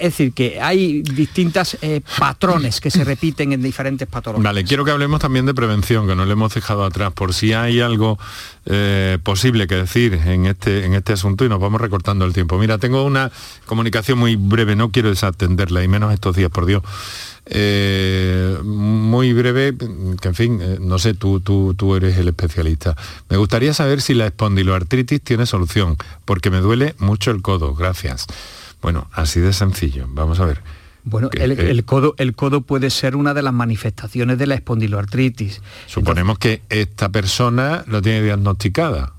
Es decir, que hay distintas eh, patrones que se repiten en diferentes patologías. Vale, quiero que hablemos también de prevención, que no le hemos dejado atrás, por si hay algo eh, posible que decir en este, en este asunto y nos vamos recortando el tiempo. Mira, tengo una comunicación muy breve, no quiero desatenderla, y menos estos días, por Dios. Eh, muy breve, que en fin, no sé, tú, tú, tú eres el especialista. Me gustaría saber si la espondiloartritis tiene solución, porque me duele mucho el codo, gracias. Bueno, así de sencillo, vamos a ver. Bueno, el codo, el codo puede ser una de las manifestaciones de la espondiloartritis. Suponemos que esta persona lo tiene diagnosticada.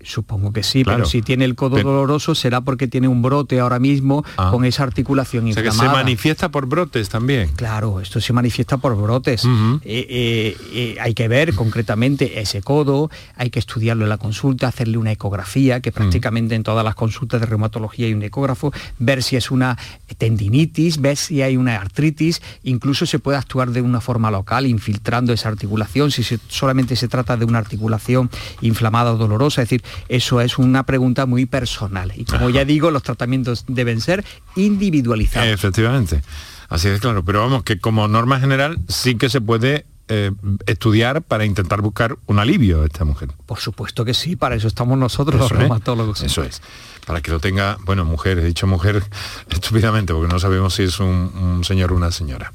Supongo que sí, Claro. pero si tiene el codo Pero- doloroso será porque tiene un brote ahora mismo Ah. con esa articulación O sea que se inflamada. manifiesta por brotes también. Claro, esto se manifiesta por brotes. Eh, eh, eh, hay que ver concretamente ese codo, hay que estudiarlo en la consulta, hacerle una ecografía, Mm. que prácticamente en todas las consultas de reumatología hay un ecógrafo, ver si es una tendinitis, ver si hay una artritis, incluso se puede actuar de una forma local, infiltrando esa articulación, si se- solamente se trata de una articulación inflamada o dolorosa, es decir, eso es una pregunta muy personal. Y como ya digo, los tratamientos deben ser individualizados. Efectivamente. Así es claro. Pero vamos, que como norma general sí que se puede eh, estudiar para intentar buscar un alivio a esta mujer. Por supuesto que sí, para eso estamos nosotros los Eso es, reumatólogos. Eso es. Para que lo tenga, bueno, mujer, he dicho mujer estúpidamente, porque no sabemos si es un, un señor o una señora.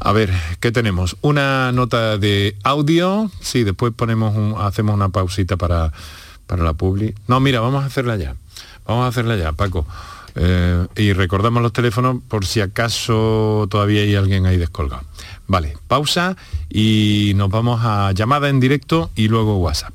A ver, ¿qué tenemos? Una nota de audio. Sí, después ponemos un- hacemos una pausita para, para la publi. No, mira, vamos a hacerla ya. Vamos a hacerla ya, Paco. Eh, y recordamos los teléfonos por si acaso todavía hay alguien ahí descolgado. Vale, pausa y nos vamos a llamada en directo y luego WhatsApp.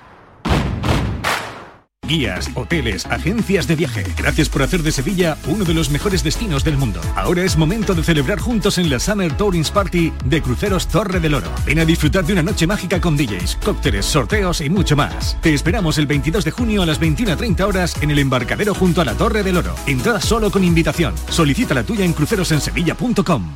Guías, hoteles, agencias de viaje. Gracias por hacer de Sevilla uno de los mejores destinos del mundo. Ahora es momento de celebrar juntos en la Summer Tourings Party de Cruceros Torre del Oro. Ven a disfrutar de una noche mágica con DJs, cócteles, sorteos y mucho más. Te esperamos el 22 de junio a las 21.30 horas en el embarcadero junto a la Torre del Oro. Entrada solo con invitación. Solicita la tuya en crucerosensevilla.com.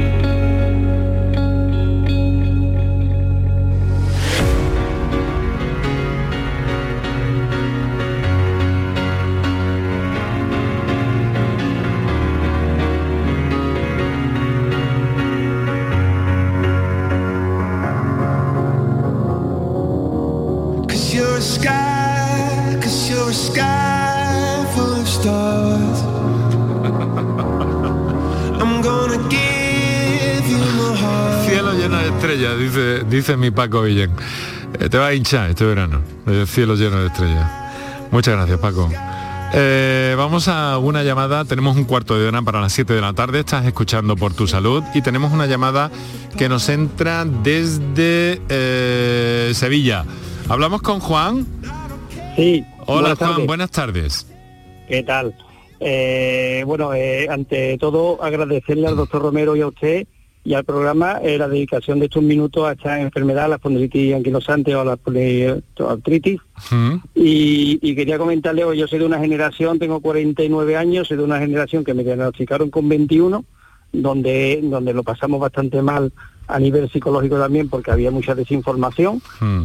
Dice, dice mi Paco Villén. Eh, te va a hinchar este verano, el cielo lleno de estrellas. Muchas gracias, Paco. Eh, vamos a una llamada, tenemos un cuarto de hora para las 7 de la tarde, estás escuchando por tu salud y tenemos una llamada que nos entra desde eh, Sevilla. ¿Hablamos con Juan? Sí. Hola buenas Juan, tardes. buenas tardes. ¿Qué tal? Eh, bueno, ante todo agradecerle al doctor Romero y a usted y al programa eh, la dedicación de estos minutos a esta enfermedad, la espondilitis anquilosante o la artritis. Y, y quería comentarle, pues, yo soy de una generación, tengo 49 años, soy de una generación que me diagnosticaron con 21, donde, donde lo pasamos bastante mal a nivel psicológico también porque había mucha desinformación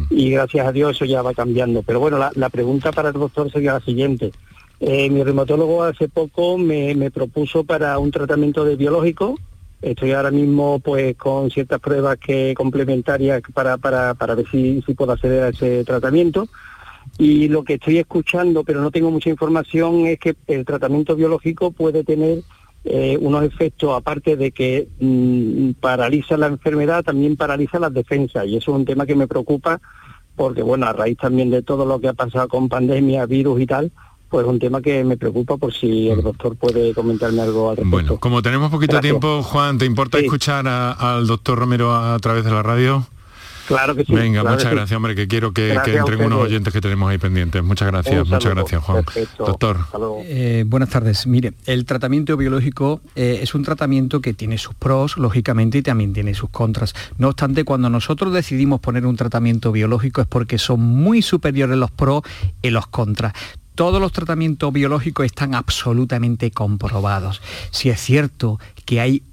y gracias a Dios eso ya va cambiando. Pero bueno, la, la pregunta para el doctor sería la siguiente. Eh, mi reumatólogo hace poco me, me propuso para un tratamiento de biológico. Estoy ahora mismo pues con ciertas pruebas que complementarias para, para, para ver si, si puedo acceder a ese tratamiento. Y lo que estoy escuchando, pero no tengo mucha información, es que el tratamiento biológico puede tener eh, unos efectos, aparte de que mm, paraliza la enfermedad, también paraliza las defensas. Y eso es un tema que me preocupa porque, bueno, a raíz también de todo lo que ha pasado con pandemia, virus y tal, pues es un tema que me preocupa por si el doctor puede comentarme algo al respecto. Bueno, como tenemos poquito Gracias. tiempo, Juan, ¿te importa escuchar a- al doctor Romero a, través de la radio? Claro que sí. Venga, claro muchas sí. gracias, hombre, que quiero que, que entren unos oyentes que tenemos ahí pendientes. Muchas gracias, Un muchas saludo. gracias, Juan. Perfecto. Doctor. Eh, buenas tardes. Mire, el tratamiento biológico eh, es un tratamiento que tiene sus pros, lógicamente, y también tiene sus contras. No obstante, cuando nosotros decidimos poner un tratamiento biológico es porque son muy superiores los pros y los contras. Todos los tratamientos biológicos están absolutamente comprobados. Si es cierto que hay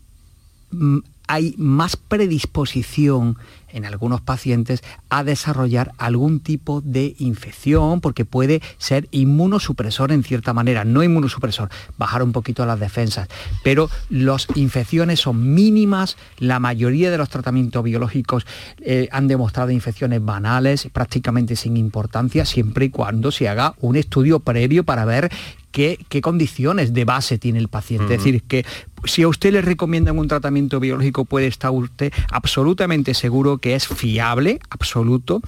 mm, hay más predisposición en algunos pacientes a desarrollar algún tipo de infección porque puede ser inmunosupresor en cierta manera, no inmunosupresor, bajar un poquito las defensas, pero las infecciones son mínimas, la mayoría de los tratamientos biológicos eh, han demostrado infecciones banales, prácticamente sin importancia, siempre y cuando se haga un estudio previo para ver qué, qué condiciones de base tiene el paciente. Es decir, que si a usted le recomiendan un tratamiento biológico puede estar usted absolutamente seguro que es fiable, absoluto.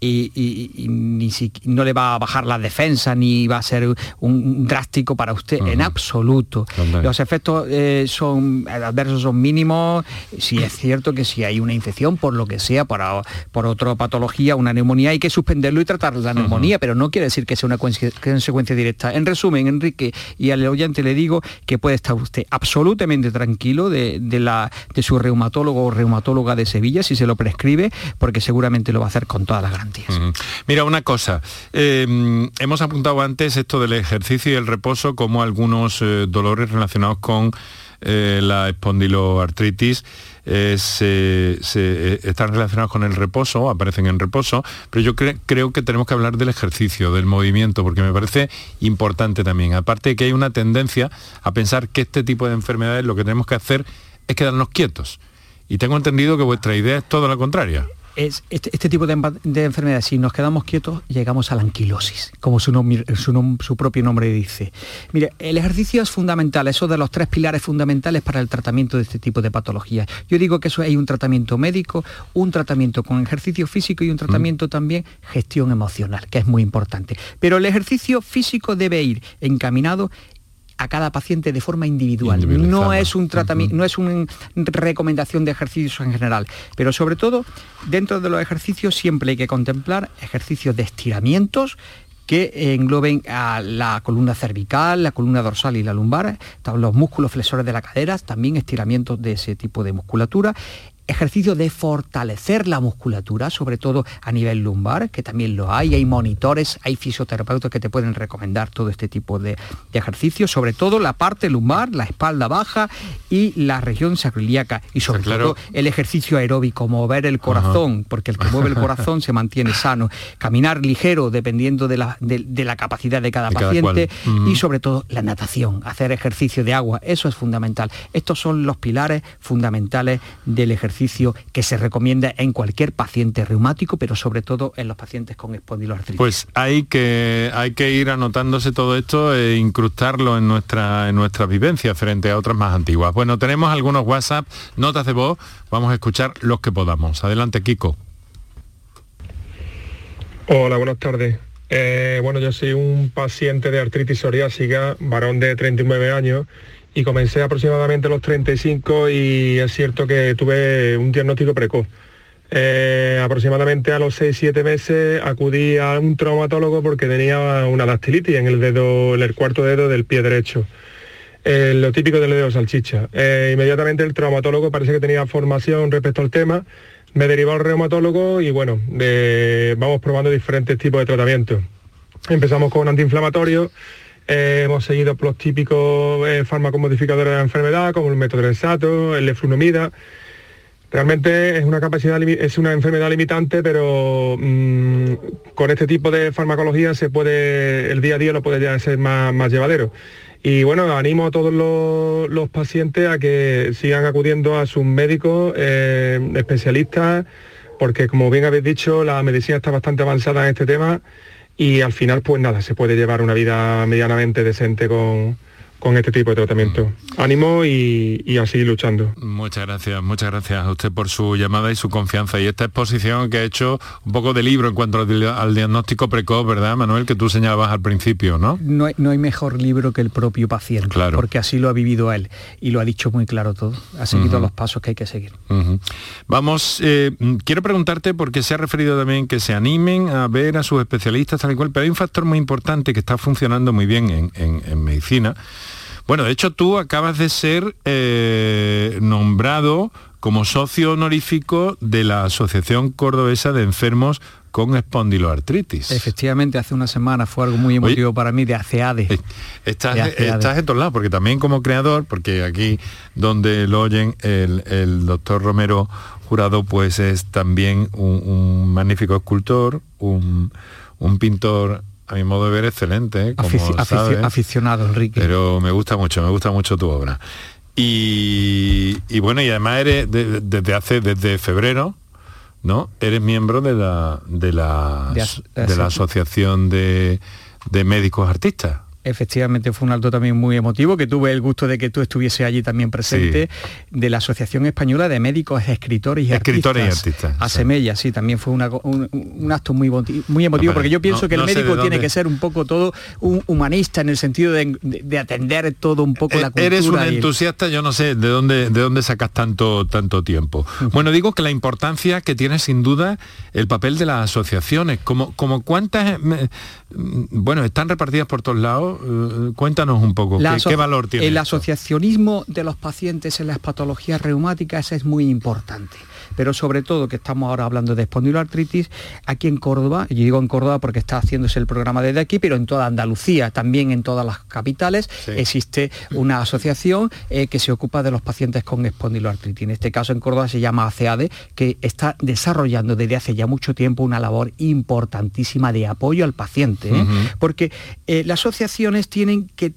Y, y- y ni si- no le va a bajar la defensa ni va a ser un, un drástico para usted en absoluto. Los efectos eh, son adversos son mínimos. Si es cierto que si hay una infección por lo que sea, por, a- por otra patología, una neumonía, hay que suspenderlo y tratar la neumonía, pero no quiere decir que sea una conse- consecuencia directa. En resumen, Enrique, y al oyente le digo que puede estar usted absolutamente tranquilo de, de la, de su reumatólogo o reumatóloga de Sevilla si se lo prescribe, porque seguramente lo va a hacer con todas las Mira, una cosa. eh, hemos apuntado antes esto del ejercicio y el reposo como algunos eh, dolores relacionados con eh, la espondiloartritis eh, están relacionados con el reposo, aparecen en reposo, pero yo cre- creo que tenemos que hablar del ejercicio, del movimiento, porque me parece importante también. Aparte de que hay una tendencia a pensar que este tipo de enfermedades lo que tenemos que hacer es quedarnos quietos. Y tengo entendido que vuestra idea es todo lo contrario. Es este, este tipo de, enfermedades, si nos quedamos quietos, llegamos a la anquilosis, como su, nomi- su nom- su propio nombre dice. Mire, el ejercicio es fundamental, eso de los tres pilares fundamentales para el tratamiento de este tipo de patologías. Yo digo que eso hay un tratamiento médico, un tratamiento con ejercicio físico y un tratamiento también gestión emocional, que es muy importante. Pero el ejercicio físico debe ir encaminado a cada paciente de forma individual. No es un tratamiento, no es una recomendación de ejercicios en general, pero sobre todo dentro de los ejercicios siempre hay que contemplar ejercicios de estiramientos que engloben a la columna cervical, la columna dorsal y la lumbar, los músculos flexores de la cadera, también estiramientos de ese tipo de musculatura, ejercicio de fortalecer la musculatura, sobre todo a nivel lumbar, que también lo hay, hay monitores, hay fisioterapeutas que te pueden recomendar todo este tipo de, de ejercicios, sobre todo la parte lumbar, la espalda baja y la región sacroiliaca, y sobre claro. todo el ejercicio aeróbico, mover el corazón, porque el que mueve el corazón se mantiene sano, caminar ligero dependiendo de la, de- de la capacidad de cada De cada paciente y sobre todo la natación, hacer ejercicio de agua, eso es fundamental. Estos son los pilares fundamentales del ejercicio que se recomienda en cualquier paciente reumático, pero sobre todo en los pacientes con espondiloartritis. Pues hay que, hay que ir anotándose todo esto e incrustarlo en nuestra, en nuestra vivencia frente a otras más antiguas. Bueno, tenemos algunos WhatsApp, notas de voz, vamos a escuchar los que podamos. Adelante, Kiko. Hola, buenas tardes. Eh, bueno, yo soy un paciente de artritis psoriásica, varón de 39 años, y comencé aproximadamente a los 35 y es cierto que tuve un diagnóstico precoz. Eh, aproximadamente a los 6-7 meses acudí a un traumatólogo porque tenía una dactilitis en el dedo, en el cuarto dedo del pie derecho. Eh, lo típico del dedo salchicha. Eh, inmediatamente el traumatólogo parece que tenía formación respecto al tema, me derivó al reumatólogo y bueno, vamos probando diferentes tipos de tratamientos. Empezamos con antiinflamatorios, eh, hemos seguido los típicos eh, fármacos modificadores de la enfermedad, como el metodresato, el leflunomida. Realmente es una capacidad, es una enfermedad limitante, pero mm, con este tipo de farmacología se puede, el día a día lo puede ser más, más llevadero. Y bueno, animo a todos los, los pacientes a que sigan acudiendo a sus médicos eh, especialistas, porque como bien habéis dicho, la medicina está bastante avanzada en este tema y al final pues nada, se puede llevar una vida medianamente decente con, con este tipo de tratamiento. Ánimo y, y a seguir luchando. Muchas gracias, muchas gracias a usted por su llamada y su confianza y esta exposición que ha hecho un poco de libro en cuanto al, di- al diagnóstico precoz, ¿verdad, Manuel? Que tú señalabas al principio, ¿no? No hay, no hay mejor libro que el propio paciente, Claro. porque así lo ha vivido él y lo ha dicho muy claro todo. Ha seguido los pasos que hay que seguir. Vamos, eh, mm, quiero preguntarte porque se ha referido también que se animen a ver a sus especialistas tal y cual, pero hay un factor muy importante que está funcionando muy bien en, en- en medicina. Bueno, de hecho tú acabas de ser eh, nombrado como socio honorífico de la Asociación Cordobesa de Enfermos con Espondiloartritis. Efectivamente, hace una semana fue algo muy emotivo para mí de ACEADE. Estás, De ACEADE. estás en todos lados, porque también como creador, porque aquí donde lo oyen el, el doctor Romero Jurado, pues es también un, un magnífico escultor, un, un pintor, a mi modo de ver, excelente, ¿eh? como Afici- sabes. aficionado, Enrique. Pero me gusta mucho, me gusta mucho tu obra. Y, y bueno, y además eres de- desde hace, desde febrero, ¿no? Eres miembro de la de la, De la aso- Asociación de, de Médicos Artistas. Efectivamente fue un acto también muy emotivo que tuve el gusto de que tú estuviese allí también presente de la Asociación Española de Médicos, Escritores y Escritores y Artistas. artistas, Asemella, sí, también fue una un, un acto muy, muy emotivo porque yo pienso no- que el no médico tiene dónde- que ser un poco todo un humanista en el sentido de, de- de atender todo un poco la cultura. Eh, Eres un el- entusiasta, yo no sé de dónde, de dónde sacas tanto, tanto tiempo. Bueno, digo que la importancia que tiene sin duda el papel de las asociaciones, como, como cuántas, eh, mm, bueno, están repartidas por todos lados, eh, cuéntanos un poco, ¿qué, valor tiene? El esto? asociacionismo de los pacientes en las patologías reumáticas es muy importante, pero sobre todo que estamos ahora hablando de espondiloartritis, aquí en Córdoba, yo digo en Córdoba porque está haciéndose el programa desde aquí, pero en toda Andalucía, también en todas las capitales, existe una asociación eh, que se ocupa de los pacientes con espondiloartritis. En este caso en Córdoba se llama ACEADE, que está desarrollando desde hace ya mucho tiempo una labor importantísima de apoyo al paciente, ¿eh? porque eh, las asociaciones tienen que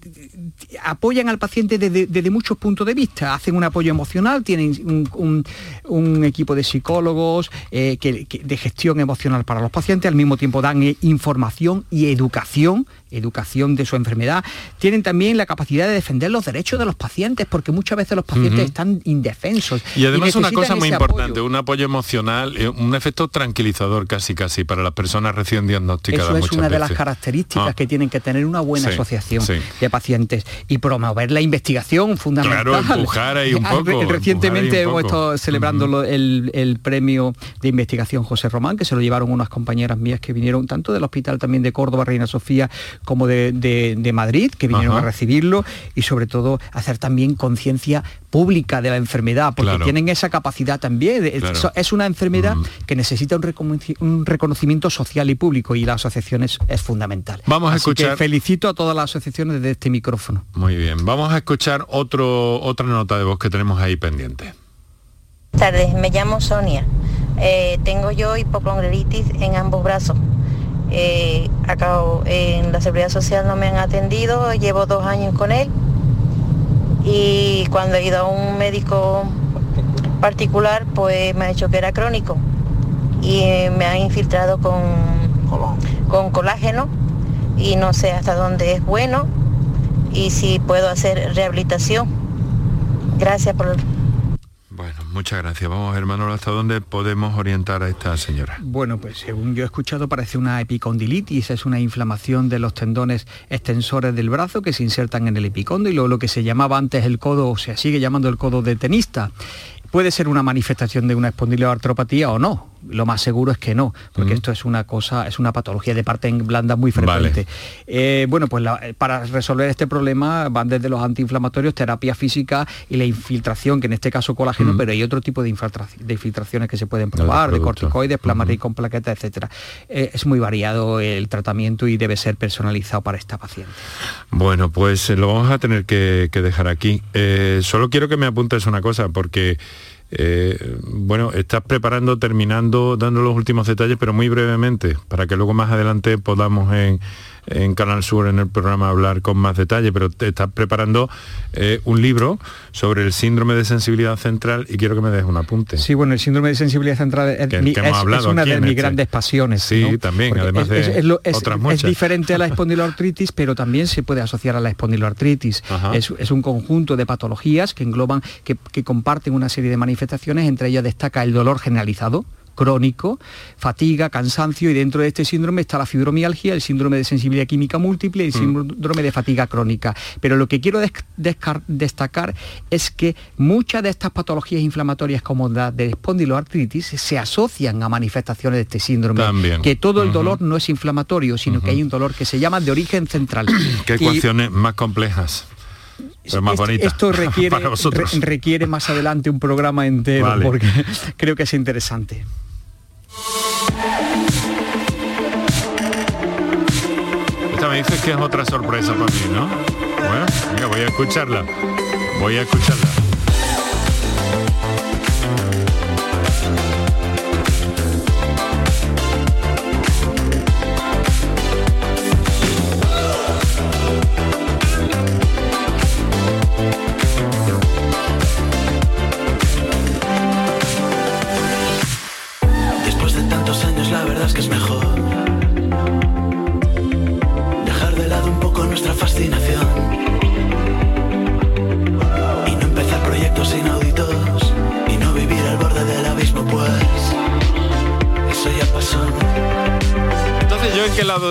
apoyan al paciente desde, muchos puntos de vista, hacen un apoyo emocional, tienen un, equipo de psicólogos eh, de gestión emocional para los pacientes, al mismo tiempo dan información y educación educación de su enfermedad, tienen también la capacidad de defender los derechos de los pacientes, porque muchas veces los pacientes están indefensos. Y además una cosa muy importante, un apoyo emocional, eh, un efecto tranquilizador casi casi para las personas recién diagnosticadas. Eso es una de las características ah. que tienen que tener una buena asociación de pacientes y promover la investigación fundamental. Claro, empujar ahí un poco. Recientemente hemos estado celebrando el, el premio de investigación José Román, que se lo llevaron unas compañeras mías que vinieron tanto del hospital también de Córdoba, Reina Sofía, como de, Madrid, que vinieron a recibirlo, y sobre todo hacer también conciencia pública de la enfermedad, porque tienen esa capacidad también. Es una enfermedad mm. que necesita un, reconocimiento social y público y la asociación es, fundamental. Vamos a escuchar. felicito a todas las asociaciones desde este micrófono. Muy bien, vamos a escuchar otro, otra nota de voz que tenemos ahí pendiente. Buenas tardes, me llamo Sonia. Eh, tengo yo hipocondritis en ambos brazos. Eh, acabo, en la seguridad social no me han atendido, llevo dos años con él. Y cuando he ido a un médico particular pues me ha dicho que era crónico. Y eh, me han infiltrado con, con colágeno y no sé hasta dónde es bueno y si puedo hacer rehabilitación. Gracias por Muchas gracias. Vamos, hermano, ¿hasta dónde podemos orientar a esta señora? Bueno, pues según yo he escuchado, parece una epicondilitis, es una inflamación de los tendones extensores del brazo que se insertan en el epicóndilo, lo que se llamaba antes el codo, o se sigue llamando el codo de tenista. Puede ser una manifestación de una espondiloartropatía o no, lo más seguro es que no, porque esto es una cosa, es una patología de parte blanda muy frecuente. Eh, bueno, pues para resolver este problema van desde los antiinflamatorios, terapia física y la infiltración, que en este caso colágeno, pero hay otro tipo de, infiltraciones que se pueden probar, de, corticoides, plasma con plaquetas, etcétera. Eh, es muy variado el tratamiento y debe ser personalizado para esta paciente. Bueno, pues eh, lo vamos a tener que, dejar aquí. solo quiero que me apuntes una cosa, porque eh, bueno, estás preparando, terminando, dando los últimos detalles, pero muy brevemente, para que luego más adelante podamos en, en Canal Sur en el programa hablar con más detalle, pero te estás preparando eh, un libro sobre el síndrome de sensibilidad central y quiero que me des un apunte. Sí, bueno, el síndrome de sensibilidad central es, una de mis este. grandes pasiones. Sí, también, además de otras muchas. Es diferente a la espondiloartritis, pero también se puede asociar a la espondiloartritis. Es, un conjunto de patologías que engloban, que, que comparten una serie de manifestaciones, entre ellas destaca el dolor generalizado, crónico, fatiga, cansancio y dentro de este síndrome está la fibromialgia, el síndrome de sensibilidad química múltiple y el mm. síndrome de fatiga crónica. Pero lo que quiero destacar es que muchas de estas patologías inflamatorias como la de espondiloartritis se asocian a manifestaciones de este síndrome. Que todo el dolor no es inflamatorio, sino que hay un dolor que se llama de origen central. ¿Qué ecuaciones más complejas? Más esto, requiere, requiere más adelante un programa entero porque creo que es interesante. Esta me dices que es otra sorpresa para mí, ¿no? Bueno, voy a escucharla. Voy a escucharla.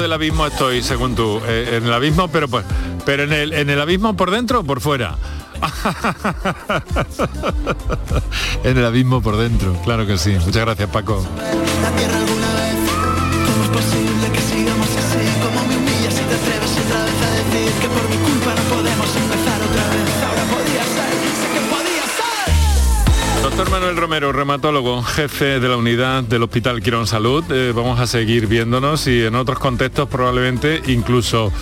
Del abismo estoy, según tú? Eh, en el abismo, pero pues, pero en el, en el abismo por dentro o por fuera. en el abismo por dentro, claro que sí. Muchas gracias, Paco. Doctor Manuel Romero, reumatólogo, jefe de la unidad del Hospital Quirón Salud. Eh, vamos a seguir viéndonos y en otros contextos probablemente incluso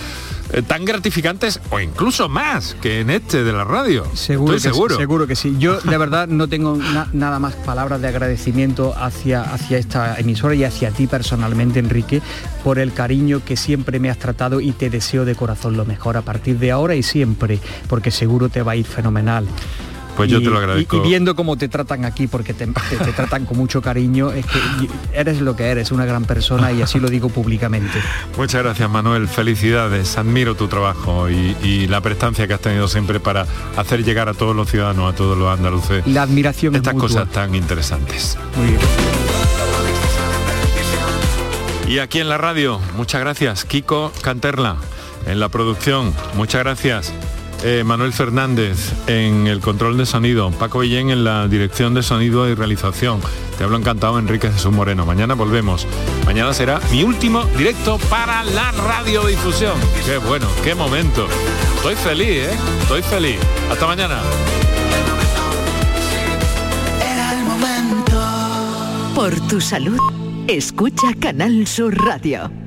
eh, tan gratificantes o incluso más que en este de la radio. Seguro Estoy que seguro. Sí, seguro que sí. Yo de verdad no tengo na- nada más palabras de agradecimiento hacia, hacia esta emisora y hacia ti personalmente, Enrique, por el cariño que siempre me has tratado y te deseo de corazón lo mejor a partir de ahora y siempre, porque seguro te va a ir fenomenal. Pues yo Y- te lo agradezco. Y, y viendo cómo te tratan aquí, porque te, te- te tratan con mucho cariño, es que eres lo que eres, una gran persona y así lo digo públicamente. Muchas gracias Manuel, felicidades, admiro tu trabajo y, y la prestancia que has tenido siempre para hacer llegar a todos los ciudadanos, a todos los andaluces, La admiración es estas cosas tan interesantes. Muy bien. Y aquí en la radio, muchas gracias, Kiko Canterla, en la producción, muchas gracias. Eh, Manuel Fernández en el control de sonido, Paco Villén en la dirección de sonido y realización. Te hablo encantado, Enrique Jesús Moreno. Mañana volvemos. Mañana será mi último directo para la radiodifusión. Qué bueno, qué momento. Estoy feliz, ¿eh? Estoy feliz. Hasta mañana. Era el momento. Por tu salud, escucha Canal Sur Radio.